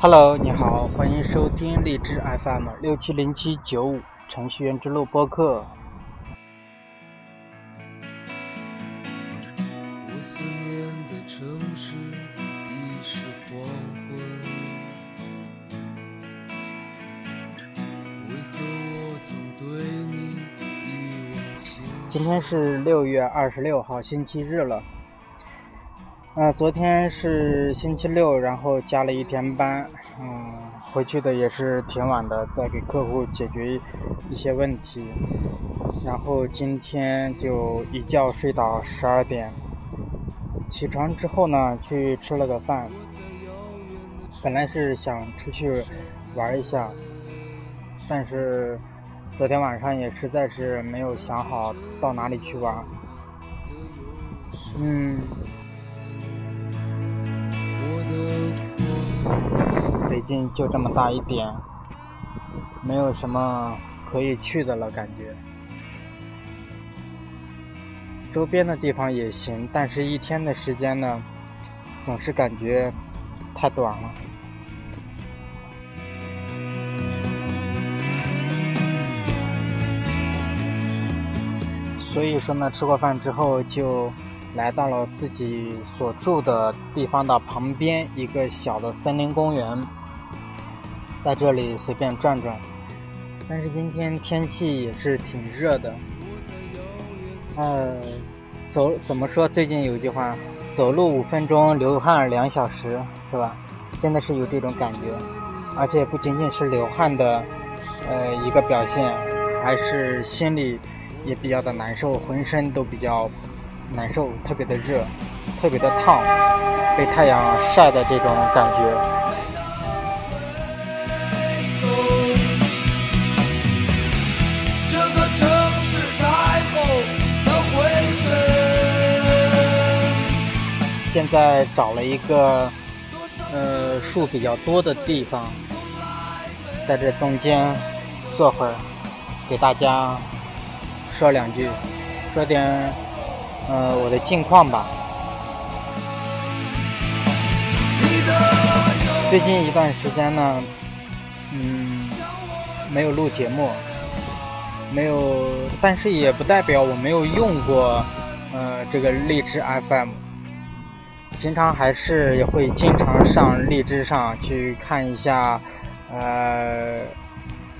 Hello，你好，欢迎收听荔枝 FM 六七零七九五程序员之路播客。我思念的城市已是黄昏，为何我总对你一往情今天是六月二十六号，星期日了。呃，昨天是星期六，然后加了一天班，嗯，回去的也是挺晚的，在给客户解决一些问题，然后今天就一觉睡到十二点，起床之后呢，去吃了个饭，本来是想出去玩一下，但是昨天晚上也实在是没有想好到哪里去玩，嗯。北京就这么大一点，没有什么可以去的了，感觉。周边的地方也行，但是一天的时间呢，总是感觉太短了。所以说呢，吃过饭之后就。来到了自己所住的地方的旁边一个小的森林公园，在这里随便转转。但是今天天气也是挺热的，呃，走怎么说？最近有一句话，走路五分钟，流汗两小时，是吧？真的是有这种感觉，而且不仅仅是流汗的，呃，一个表现，还是心里也比较的难受，浑身都比较。难受，特别的热，特别的烫，被太阳晒的这种感觉。现在找了一个，呃，树比较多的地方，在这中间坐会儿，给大家说两句，说点。呃，我的近况吧。最近一段时间呢，嗯，没有录节目，没有，但是也不代表我没有用过，呃，这个荔枝 FM。平常还是也会经常上荔枝上去看一下，呃，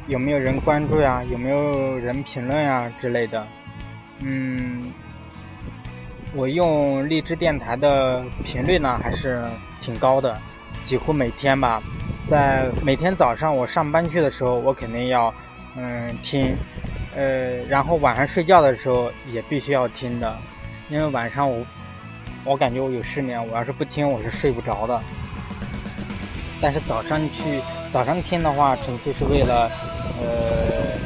有没有人关注呀，有没有人评论呀之类的，嗯。我用荔枝电台的频率呢还是挺高的，几乎每天吧，在每天早上我上班去的时候，我肯定要嗯听，呃，然后晚上睡觉的时候也必须要听的，因为晚上我我感觉我有失眠，我要是不听我是睡不着的。但是早上去早上听的话，纯粹是为了呃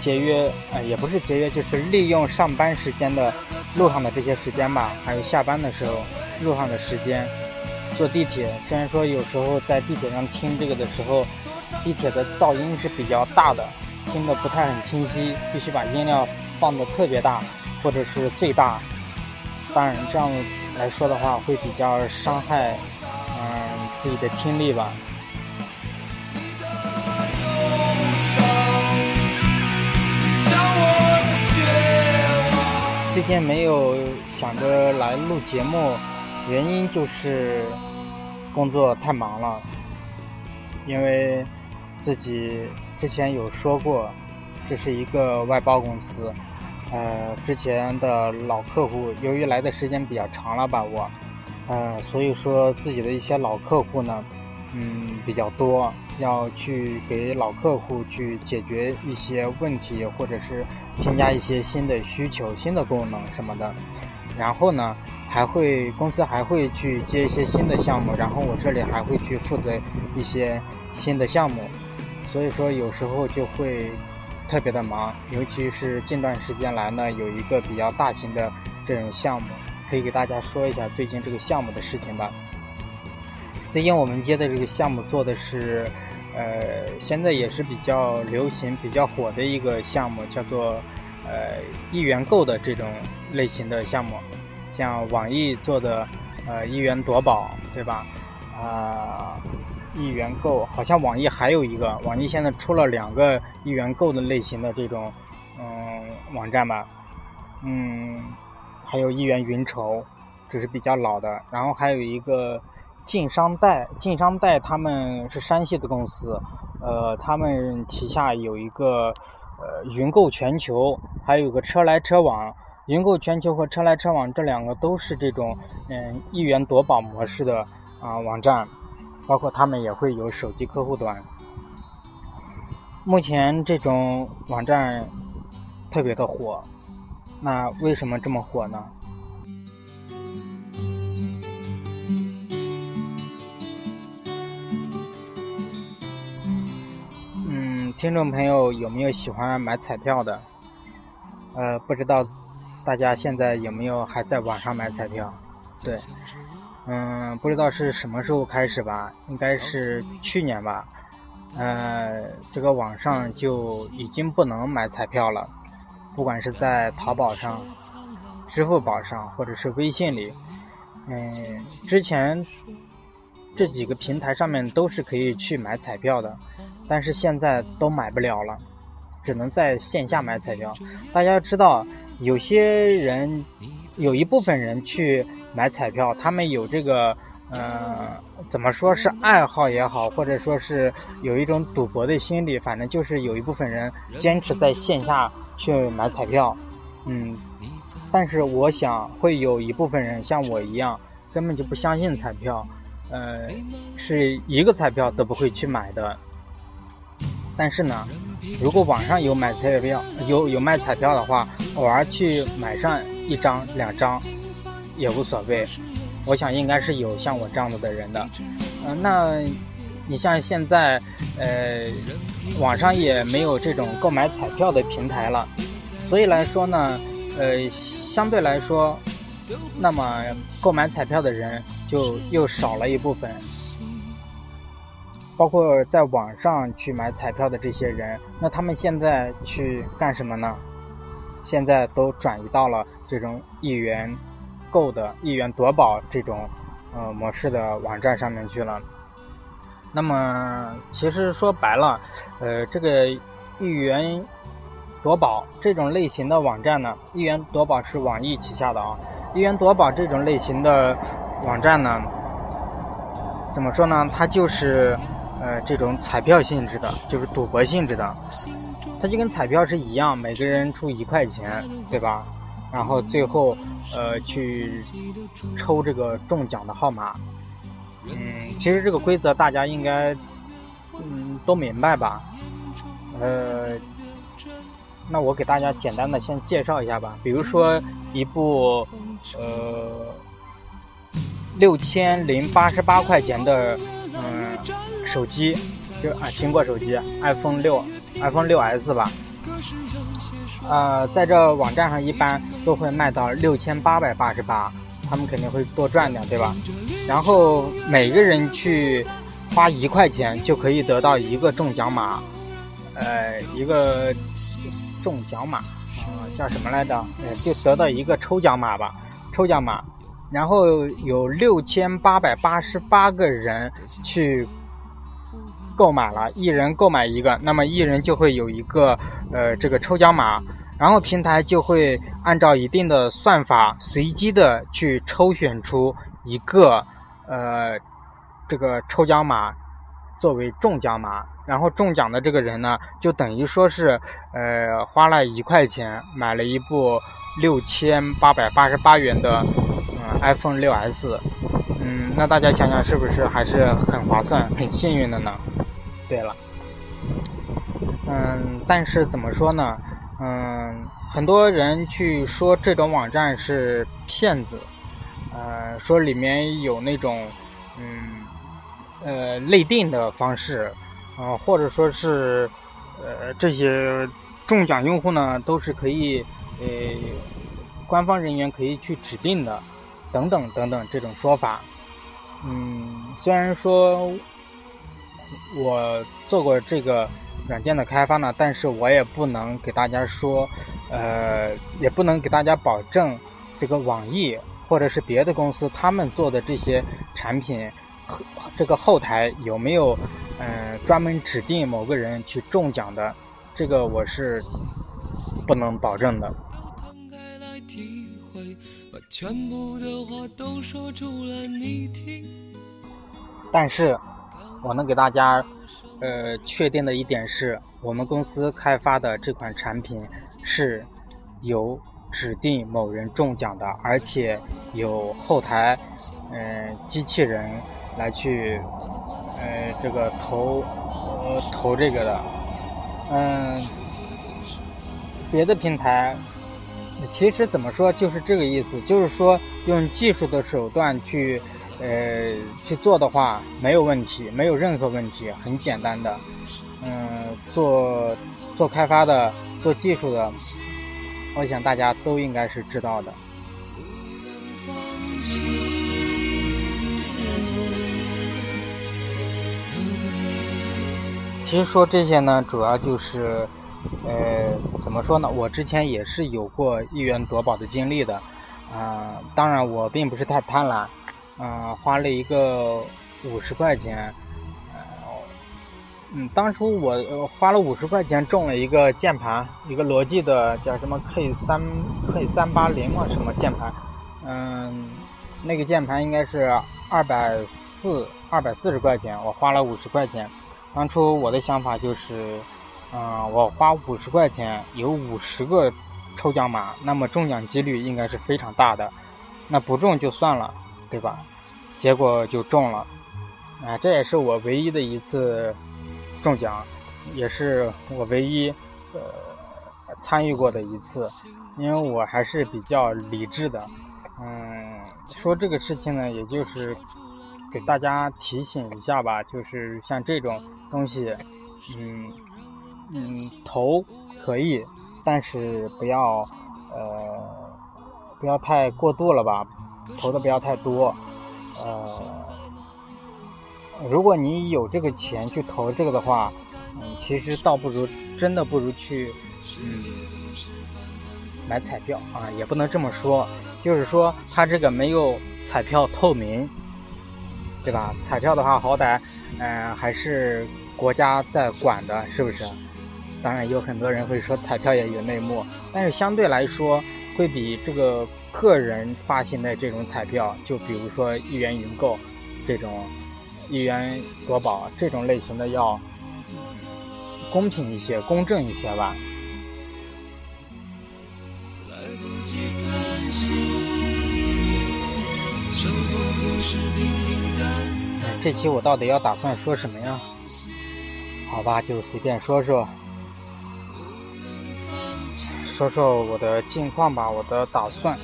节约，呃也不是节约，就是利用上班时间的。路上的这些时间吧，还有下班的时候路上的时间，坐地铁。虽然说有时候在地铁上听这个的时候，地铁的噪音是比较大的，听得不太很清晰，必须把音量放得特别大，或者是最大。当然这样来说的话，会比较伤害嗯自己的听力吧。最近没有想着来录节目，原因就是工作太忙了。因为自己之前有说过，这是一个外包公司，呃，之前的老客户，由于来的时间比较长了吧，我，呃，所以说自己的一些老客户呢。嗯，比较多，要去给老客户去解决一些问题，或者是添加一些新的需求、新的功能什么的。然后呢，还会公司还会去接一些新的项目，然后我这里还会去负责一些新的项目。所以说有时候就会特别的忙，尤其是近段时间来呢，有一个比较大型的这种项目，可以给大家说一下最近这个项目的事情吧。最近我们接的这个项目做的是，呃，现在也是比较流行、比较火的一个项目，叫做呃一元购的这种类型的项目，像网易做的呃一元夺宝，对吧？啊，一元购，好像网易还有一个，网易现在出了两个一元购的类型的这种嗯网站吧，嗯，还有一元云筹，这是比较老的，然后还有一个晋商贷，晋商贷他们是山西的公司，呃，他们旗下有一个呃云购全球，还有个车来车往。云购全球和车来车往这两个都是这种嗯一元夺宝模式的啊网站，包括他们也会有手机客户端。目前这种网站特别的火，那为什么这么火呢？听众朋友有没有喜欢买彩票的？呃，不知道。大家现在有没有还在网上买彩票？对，嗯，不知道是什么时候开始吧，应该是去年吧。呃，这个网上就已经不能买彩票了，不管是在淘宝上、支付宝上，或者是微信里。嗯，之前这几个平台上面都是可以去买彩票的，但是现在都买不了了，只能在线下买彩票。大家知道。有些人，有一部分人去买彩票，他们有这个，呃，怎么说是爱好也好，或者说是有一种赌博的心理，反正就是有一部分人坚持在线下去买彩票，嗯，但是我想会有一部分人像我一样，根本就不相信彩票，呃，是一个彩票都不会去买的，但是呢。如果网上有买彩票、有有卖彩票的话，偶尔去买上一张、两张也无所谓。我想应该是有像我这样子的人的。嗯，那你像现在，呃，网上也没有这种购买彩票的平台了，所以来说呢，呃，相对来说，那么购买彩票的人就又少了一部分。包括在网上去买彩票的这些人，那他们现在去干什么呢？现在都转移到了这种一元购的一元夺宝这种呃模式的网站上面去了。那么其实说白了，呃，这个一元夺宝这种类型的网站呢，一元夺宝是网易旗下的啊，一元夺宝这种类型的网站呢，怎么说呢？它就是。呃，这种彩票性质的，就是赌博性质的，它就跟彩票是一样，每个人出一块钱，对吧？然后最后，呃，去抽这个中奖的号码。嗯，其实这个规则大家应该，嗯，都明白吧？呃，那我给大家简单的先介绍一下吧。比如说一部，呃，六千零八十八块钱的，嗯。手机就啊，苹果手机，iPhone 六，iPhone 六 S 吧。呃，在这网站上一般都会卖到六千八百八十八，他们肯定会多赚点，对吧？然后每个人去花一块钱就可以得到一个中奖码，呃，一个中奖码，啊，叫什么来着？呃，就得到一个抽奖码吧，抽奖码。然后有六千八百八十八个人去。购买了一人购买一个，那么一人就会有一个呃这个抽奖码，然后平台就会按照一定的算法随机的去抽选出一个呃这个抽奖码作为中奖码，然后中奖的这个人呢就等于说是呃花了一块钱买了一部六千八百八十八元的 iPhone 六 S，嗯那大家想想是不是还是很划算很幸运的呢？对了，嗯，但是怎么说呢？嗯，很多人去说这种网站是骗子，呃，说里面有那种，嗯，呃，内定的方式，啊，或者说是，呃，这些中奖用户呢，都是可以，呃，官方人员可以去指定的，等等等等这种说法。嗯，虽然说。我做过这个软件的开发呢，但是我也不能给大家说，呃，也不能给大家保证这个网易或者是别的公司他们做的这些产品这个后台有没有嗯专门指定某个人去中奖的，这个我是不能保证的。全部的话都说出了，你听但是，我能给大家呃确定的一点是，我们公司开发的这款产品是有指定某人中奖的，而且有后台嗯机器人来去呃这个投呃投这个的，嗯，别的平台。其实怎么说，就是这个意思，就是说用技术的手段去，呃，去做的话没有问题，没有任何问题，很简单的。嗯，做做开发的，做技术的，我想大家都应该是知道的。其实说这些呢，主要就是。呃，怎么说呢？我之前也是有过一元夺宝的经历的，啊，当然我并不是太贪婪，嗯，花了一个五十块钱，呃，嗯，当初我花了五十块钱中了一个键盘，一个罗技的叫什么 K 三 K 三八零嘛什么键盘，嗯，那个键盘应该是二百四二百四十块钱，我花了五十块钱，当初我的想法就是。嗯，我花五十块钱有五十个抽奖码，那么中奖几率应该是非常大的。那不中就算了，对吧？结果就中了，啊，这也是我唯一的一次中奖，也是我唯一呃参与过的一次，因为我还是比较理智的。嗯，说这个事情呢，也就是给大家提醒一下吧，就是像这种东西，嗯。嗯，投可以，但是不要，呃，不要太过度了吧，投的不要太多，呃，如果你有这个钱去投这个的话，嗯，其实倒不如真的不如去，嗯，买彩票啊，也不能这么说，就是说它这个没有彩票透明，对吧？彩票的话，好歹，嗯，还是国家在管的，是不是？当然有很多人会说彩票也有内幕，但是相对来说会比这个个人发行的这种彩票，就比如说一元云购这种一元夺宝这种类型的要公平一些、公正一些吧。这期我到底要打算说什么呀？好吧，就随便说说。说说我的近况吧，我的打算。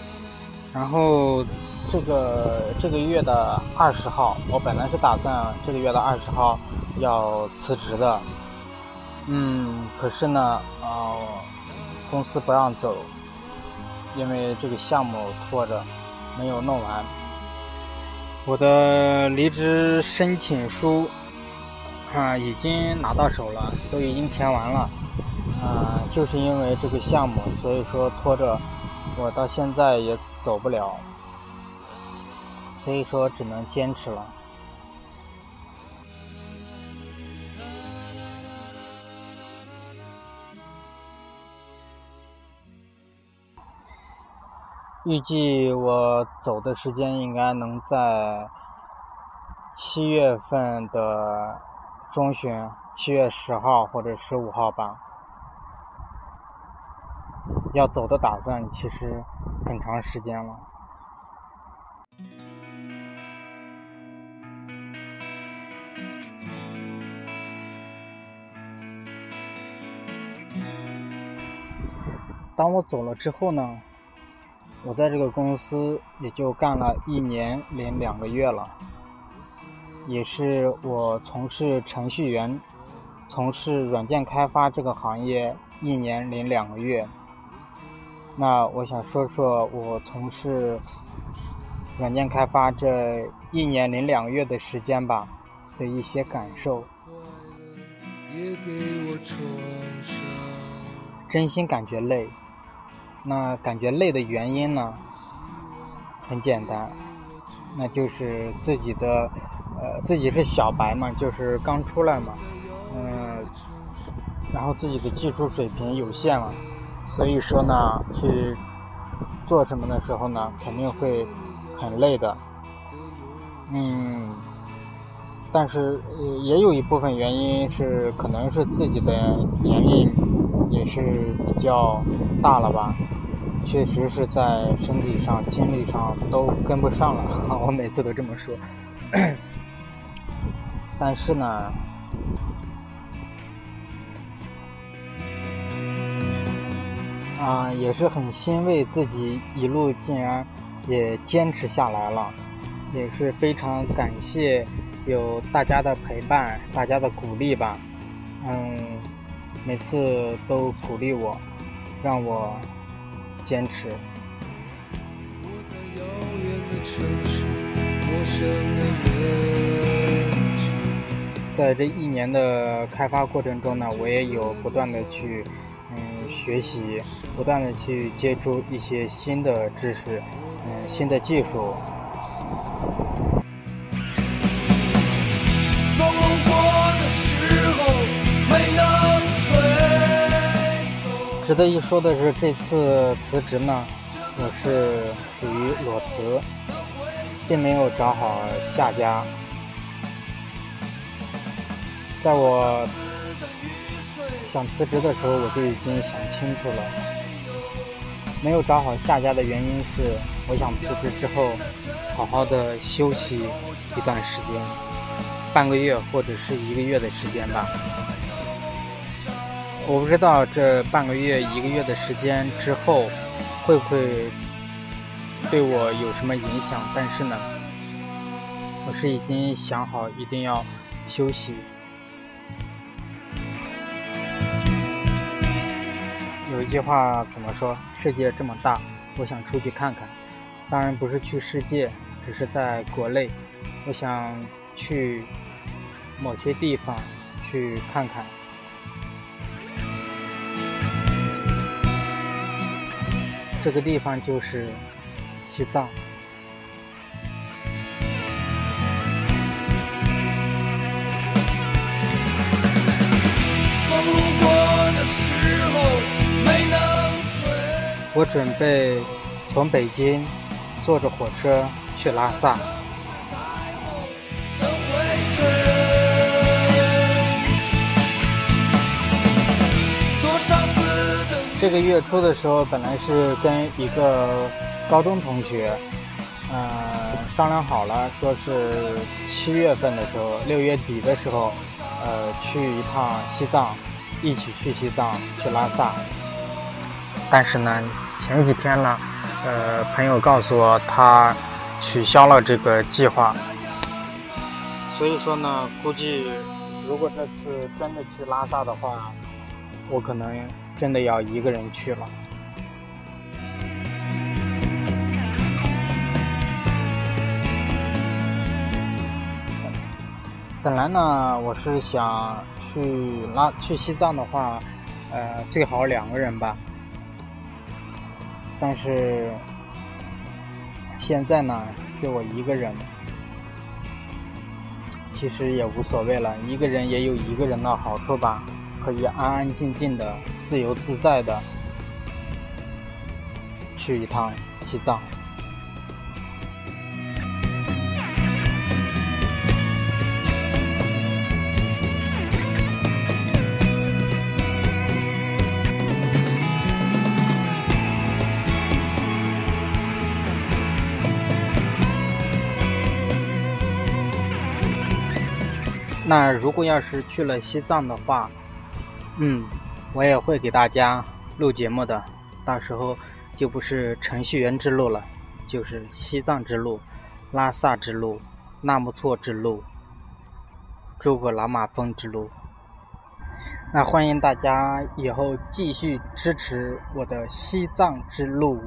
然后这个这个月的二十号，我本来是打算这个月的二十号要辞职的。嗯，可是呢，呃，公司不让走，因为这个项目拖着没有弄完。我的离职申请书啊已经拿到手了，都已经填完了。啊，就是因为这个项目，所以说拖着我到现在也走不了，所以说只能坚持了。预计我走的时间应该能在七月份的中旬，七月十号或者十五号吧。要走的打算其实很长时间了。当我走了之后呢，我在这个公司也就干了一年零两个月了，也是我从事程序员、从事软件开发这个行业一年零两个月。那我想说说我从事软件开发这一年零两个月的时间吧的一些感受。真心感觉累。那感觉累的原因呢？很简单，那就是自己的呃，自己是小白嘛，就是刚出来嘛，嗯，然后自己的技术水平有限嘛，所以说呢，去做什么的时候呢，肯定会很累的，嗯，但是也有一部分原因是可能是自己的年龄也是比较大了吧。确实是在身体上、精力上都跟不上了，我每次都这么说。但是呢，啊，也是很欣慰自己一路竟然也坚持下来了，也是非常感谢有大家的陪伴、大家的鼓励吧。嗯，每次都鼓励我，让我。坚持。在这一年的开发过程中呢，我也有不断的去嗯学习，不断的去接触一些新的知识，嗯新的技术。值得一说的是，这次辞职呢，我是属于裸辞，并没有找好下家。在我想辞职的时候，我就已经想清楚了，没有找好下家的原因是，我想辞职之后好好的休息一段时间，半个月或者是一个月的时间吧。我不知道这半个月、一个月的时间之后，会不会对我有什么影响？但是呢，我是已经想好一定要休息。一句话怎么说？世界这么大，我想出去看看。当然不是去世界，只是在国内，我想去某些地方去看看。这个地方就是西藏。我准备从北京坐着火车去拉萨。这个月初的时候，本来是跟一个高中同学，嗯，商量好了，说是七月份的时候，六月底的时候，呃，去一趟西藏，一起去西藏，去拉萨。但是呢，前几天呢，呃，朋友告诉我他取消了这个计划。所以说呢，估计如果这次真的去拉萨的话，我可能。真的要一个人去了。本来呢，我是想去拉去西藏的话，呃，最好两个人吧。但是现在呢，就我一个人，其实也无所谓了。一个人也有一个人的好处吧，可以安安静静的。自由自在的去一趟西藏。那如果要是去了西藏的话，嗯。我也会给大家录节目的，到时候就不是程序员之路了，就是西藏之路、拉萨之路、纳木错之路、珠穆朗玛峰之路。那欢迎大家以后继续支持我的西藏之路。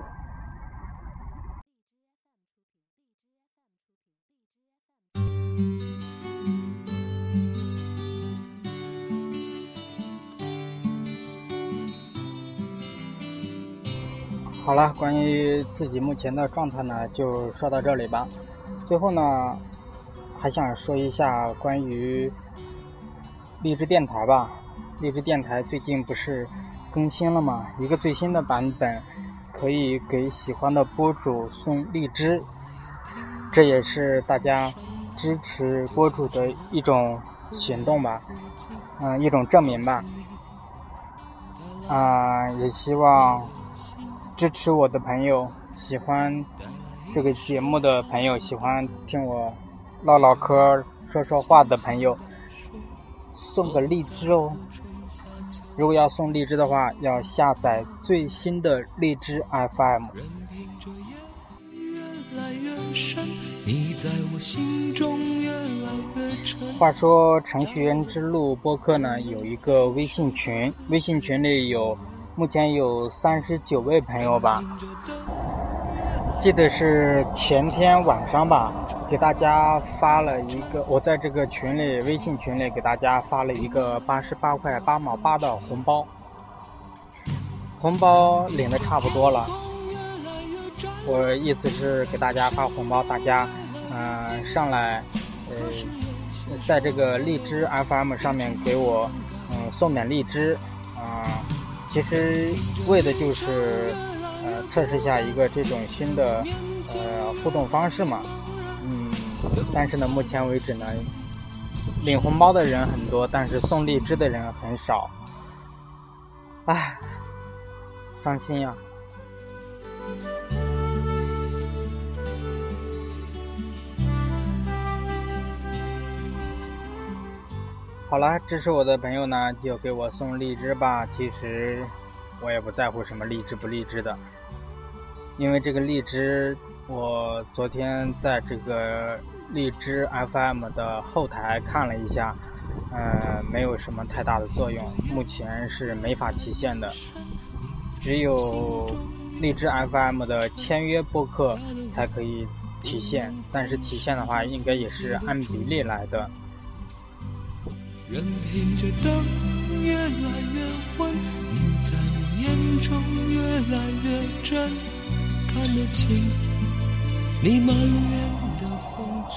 好了，关于自己目前的状态呢，就说到这里吧。最后呢，还想说一下关于荔枝电台吧。荔枝电台最近不是更新了吗？一个最新的版本，可以给喜欢的播主送荔枝，这也是大家支持播主的一种行动吧，嗯，一种证明吧。啊，也希望支持我的朋友，喜欢这个节目的朋友，喜欢听我唠唠嗑、说说话的朋友，送个荔枝哦。如果要送荔枝的话，要下载最新的荔枝 FM。话说程序员之路播客呢，有一个微信群，微信群里有目前有三十九位朋友吧。记得是前天晚上吧，给大家发了一个，我在这个群里微信群里给大家发了一个八十八块八毛八的红包，红包领的差不多了。我意思是给大家发红包，大家嗯上来呃在这个荔枝 FM 上面给我嗯送点荔枝啊，其实为的就是。呃，测试一下一个这种新的呃互动方式嘛，嗯，但是呢，目前为止呢，领红包的人很多，但是送荔枝的人很少，唉，伤心呀。好了，支持我的朋友呢，就给我送荔枝吧。其实我也不在乎什么荔枝不荔枝的。因为这个荔枝，我昨天在这个荔枝 FM 的后台看了一下，呃，没有什么太大的作用，目前是没法提现的，只有荔枝 FM 的签约播客才可以提现，但是提现的话，应该也是按比例来的。任凭这灯越来越昏，你在我眼中越来越真。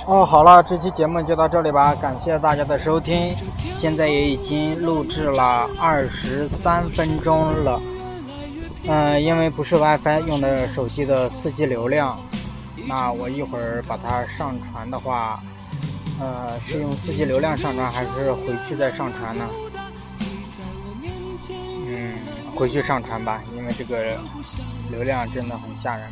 哦，好了，这期节目就到这里吧，感谢大家的收听。现在也已经录制了二十三分钟了。嗯，因为不是 WiFi 用的手机的四 G 流量，那我一会儿把它上传的话，呃，是用四 G 流量上传还是回去再上传呢？嗯，回去上传吧，因为这个。流量真的很吓人。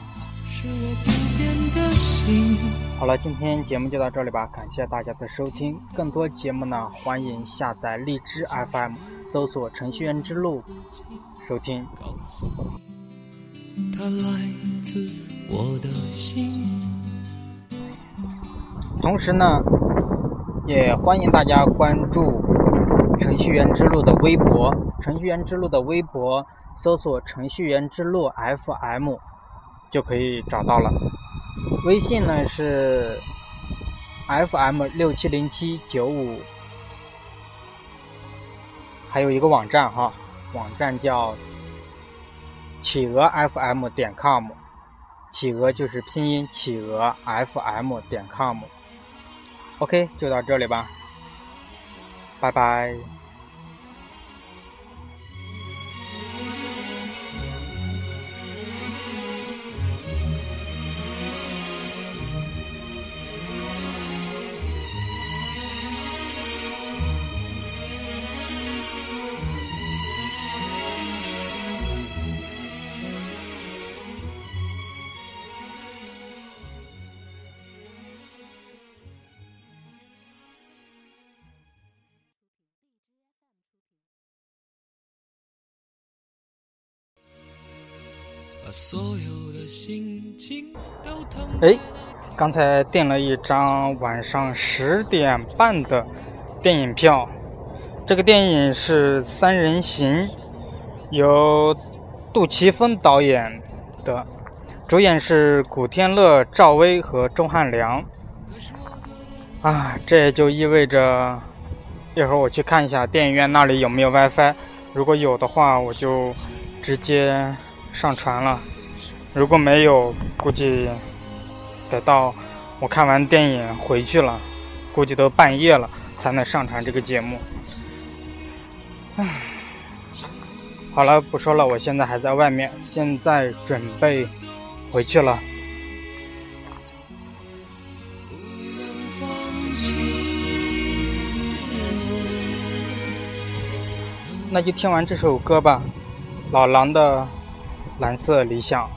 好了，今天节目就到这里吧，感谢大家的收听。更多节目呢，欢迎下载荔枝 FM，搜索“程序员之路”收听。同时呢，也欢迎大家关注“程序员之路”的微博，“程序员之路”的微博。搜索“程序员之路 FM” 就可以找到了。微信呢是 FM 六七零七九五，还有一个网站哈，网站叫企鹅 FM 点 com，企鹅就是拼音企鹅 FM 点 com。OK，就到这里吧，拜拜。哎，刚才订了一张晚上十点半的电影票。这个电影是《三人行》，由杜琪峰导演的，主演是古天乐、赵薇和钟汉良。啊，这也就意味着一会儿我去看一下电影院那里有没有 WiFi，如果有的话，我就直接。上传了，如果没有，估计得到我看完电影回去了。估计都半夜了才能上传这个节目。唉，好了，不说了，我现在还在外面，现在准备回去了。那就听完这首歌吧，老狼的《蓝色理想》。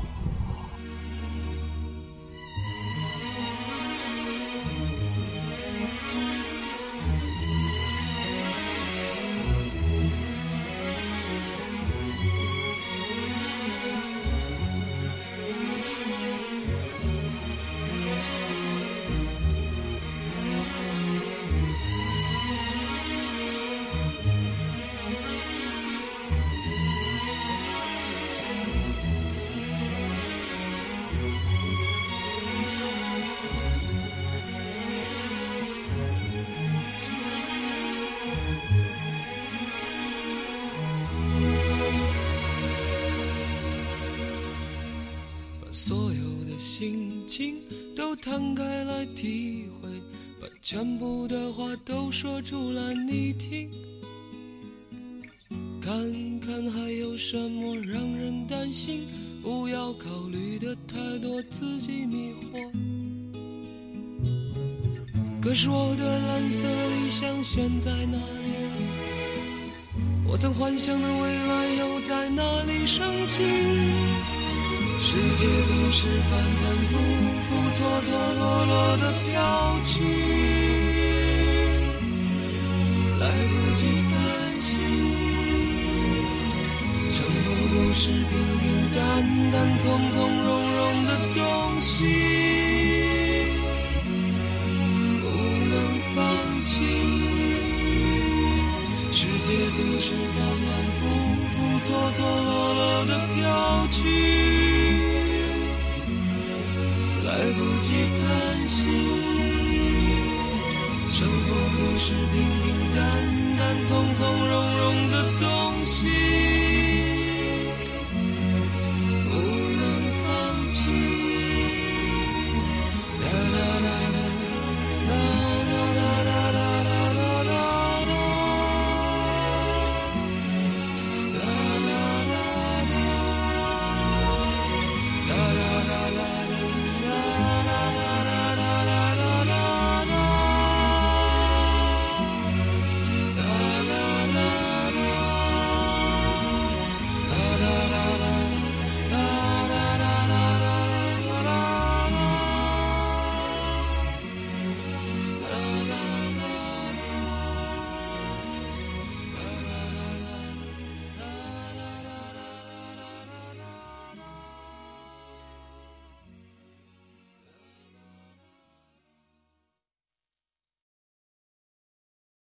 所有的心情都摊开来体会，把全部的话都说出来你听，看看还有什么让人担心，不要考虑的太多，自己迷惑。可是我的蓝色理想现在哪里？我曾幻想的未来又在哪里升起？世界总是反反复复、错错落落的飘去，来不及叹息。生活不是平平淡淡、从从容容的东西，不能放弃。世界总是反反复复、错错落落的飘去。来不及叹息，生活不是平平淡淡、从从容容的东西，